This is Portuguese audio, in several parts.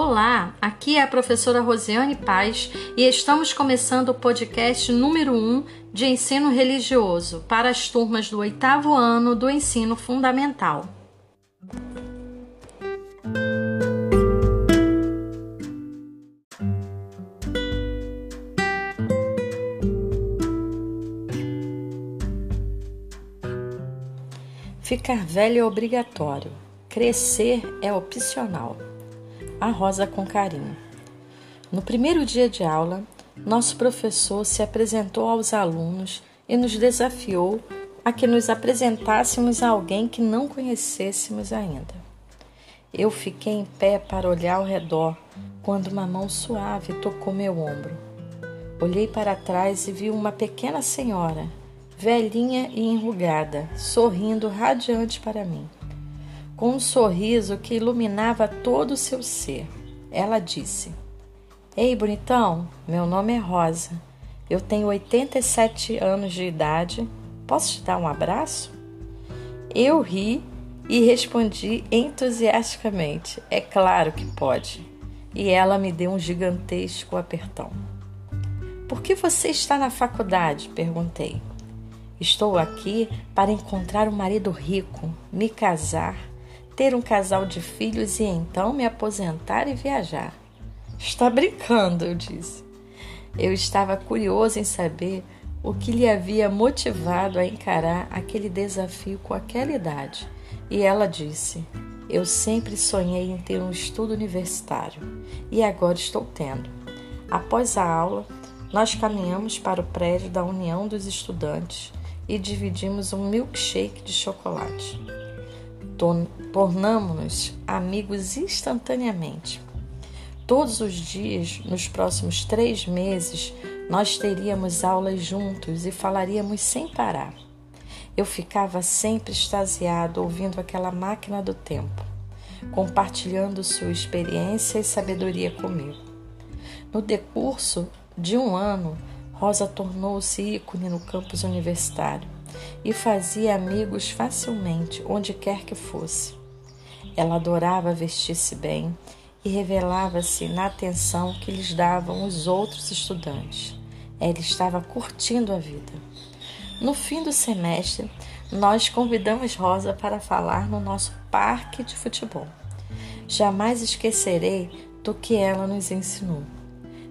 Olá, aqui é a professora Rosiane Paz e estamos começando o podcast número 1 de ensino religioso para as turmas do oitavo ano do ensino fundamental. Ficar velho é obrigatório, crescer é opcional. A Rosa com carinho. No primeiro dia de aula, nosso professor se apresentou aos alunos e nos desafiou a que nos apresentássemos a alguém que não conhecêssemos ainda. Eu fiquei em pé para olhar ao redor quando uma mão suave tocou meu ombro. Olhei para trás e vi uma pequena senhora velhinha e enrugada, sorrindo radiante para mim. Com um sorriso que iluminava todo o seu ser, ela disse: Ei, bonitão, meu nome é Rosa. Eu tenho 87 anos de idade. Posso te dar um abraço? Eu ri e respondi entusiasticamente: É claro que pode. E ela me deu um gigantesco apertão. Por que você está na faculdade? perguntei. Estou aqui para encontrar um marido rico, me casar, ter um casal de filhos e então me aposentar e viajar. Está brincando, eu disse. Eu estava curioso em saber o que lhe havia motivado a encarar aquele desafio com aquela idade. E ela disse: Eu sempre sonhei em ter um estudo universitário e agora estou tendo. Após a aula, nós caminhamos para o prédio da União dos Estudantes e dividimos um milkshake de chocolate. Tornamos-nos amigos instantaneamente. Todos os dias, nos próximos três meses, nós teríamos aulas juntos e falaríamos sem parar. Eu ficava sempre extasiado ouvindo aquela máquina do tempo, compartilhando sua experiência e sabedoria comigo. No decurso de um ano, Rosa tornou-se ícone no campus universitário e fazia amigos facilmente, onde quer que fosse. Ela adorava vestir-se bem e revelava-se na atenção que lhes davam os outros estudantes. Ela estava curtindo a vida. No fim do semestre, nós convidamos Rosa para falar no nosso parque de futebol. Jamais esquecerei do que ela nos ensinou.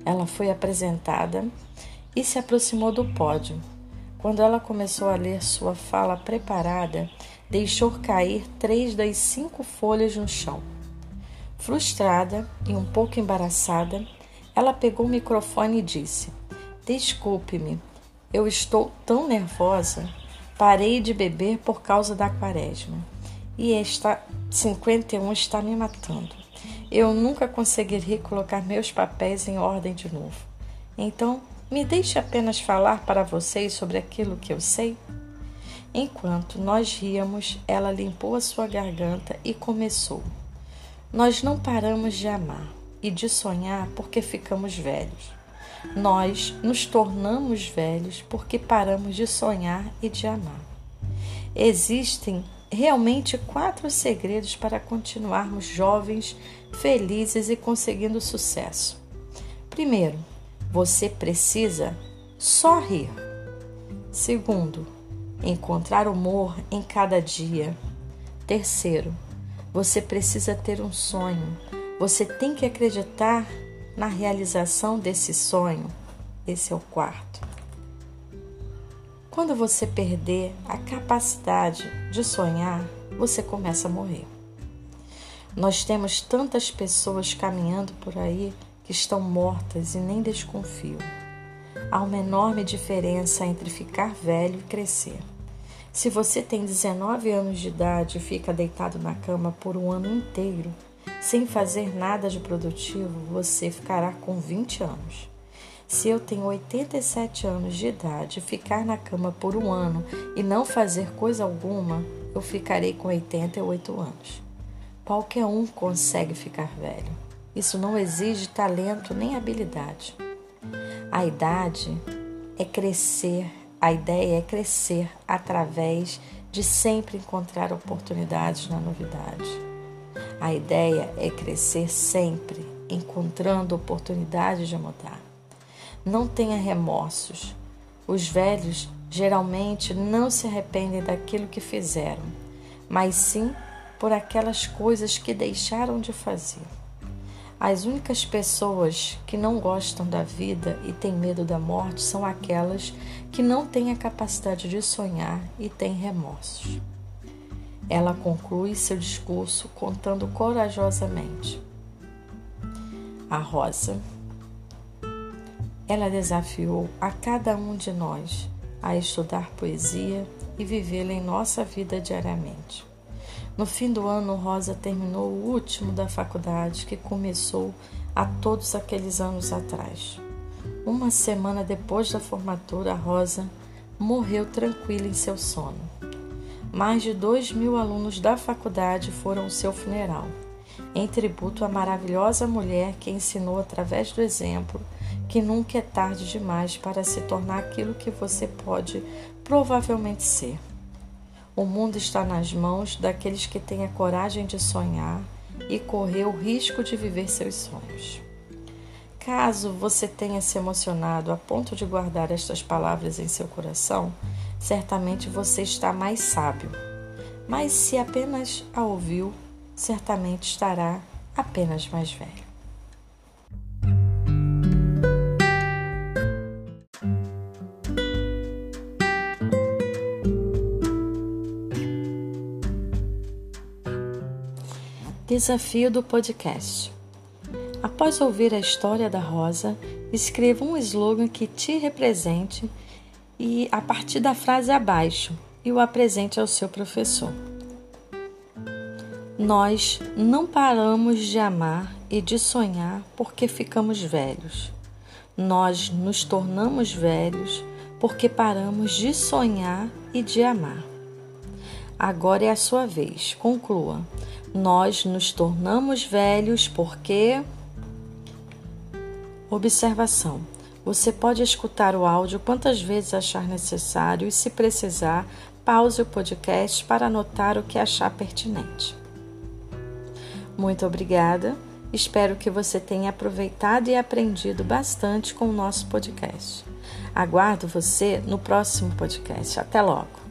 Ela foi apresentada e se aproximou do pódio. Quando ela começou a ler sua fala preparada, deixou cair três das cinco folhas no chão. Frustrada e um pouco embaraçada, ela pegou o microfone e disse: Desculpe-me, eu estou tão nervosa. Parei de beber por causa da quaresma. E esta 51 está me matando. Eu nunca conseguirei colocar meus papéis em ordem de novo. Então, me deixe apenas falar para vocês sobre aquilo que eu sei. Enquanto nós ríamos, ela limpou a sua garganta e começou. Nós não paramos de amar e de sonhar porque ficamos velhos. Nós nos tornamos velhos porque paramos de sonhar e de amar. Existem realmente quatro segredos para continuarmos jovens, felizes e conseguindo sucesso. Primeiro, você precisa só rir. Segundo, encontrar humor em cada dia. Terceiro, você precisa ter um sonho. Você tem que acreditar na realização desse sonho. Esse é o quarto. Quando você perder a capacidade de sonhar, você começa a morrer. Nós temos tantas pessoas caminhando por aí que estão mortas e nem desconfio. Há uma enorme diferença entre ficar velho e crescer. Se você tem 19 anos de idade e fica deitado na cama por um ano inteiro, sem fazer nada de produtivo, você ficará com 20 anos. Se eu tenho 87 anos de idade e ficar na cama por um ano e não fazer coisa alguma, eu ficarei com 88 anos. Qualquer um consegue ficar velho. Isso não exige talento nem habilidade. A idade é crescer, a ideia é crescer através de sempre encontrar oportunidades na novidade. A ideia é crescer sempre encontrando oportunidades de mudar. Não tenha remorsos. Os velhos geralmente não se arrependem daquilo que fizeram, mas sim por aquelas coisas que deixaram de fazer. As únicas pessoas que não gostam da vida e têm medo da morte são aquelas que não têm a capacidade de sonhar e têm remorsos. Ela conclui seu discurso contando corajosamente. A Rosa. Ela desafiou a cada um de nós a estudar poesia e vivê-la em nossa vida diariamente. No fim do ano, Rosa terminou o último da faculdade que começou há todos aqueles anos atrás. Uma semana depois da formatura, Rosa morreu tranquila em seu sono. Mais de dois mil alunos da faculdade foram ao seu funeral, em tributo à maravilhosa mulher que ensinou através do exemplo que nunca é tarde demais para se tornar aquilo que você pode provavelmente ser. O mundo está nas mãos daqueles que têm a coragem de sonhar e correr o risco de viver seus sonhos. Caso você tenha se emocionado a ponto de guardar estas palavras em seu coração, certamente você está mais sábio. Mas se apenas a ouviu, certamente estará apenas mais velho. Desafio do podcast. Após ouvir a história da Rosa, escreva um slogan que te represente e a partir da frase abaixo e o apresente ao seu professor. Nós não paramos de amar e de sonhar porque ficamos velhos. Nós nos tornamos velhos porque paramos de sonhar e de amar. Agora é a sua vez. Conclua. Nós nos tornamos velhos porque. Observação: você pode escutar o áudio quantas vezes achar necessário e, se precisar, pause o podcast para anotar o que achar pertinente. Muito obrigada. Espero que você tenha aproveitado e aprendido bastante com o nosso podcast. Aguardo você no próximo podcast. Até logo!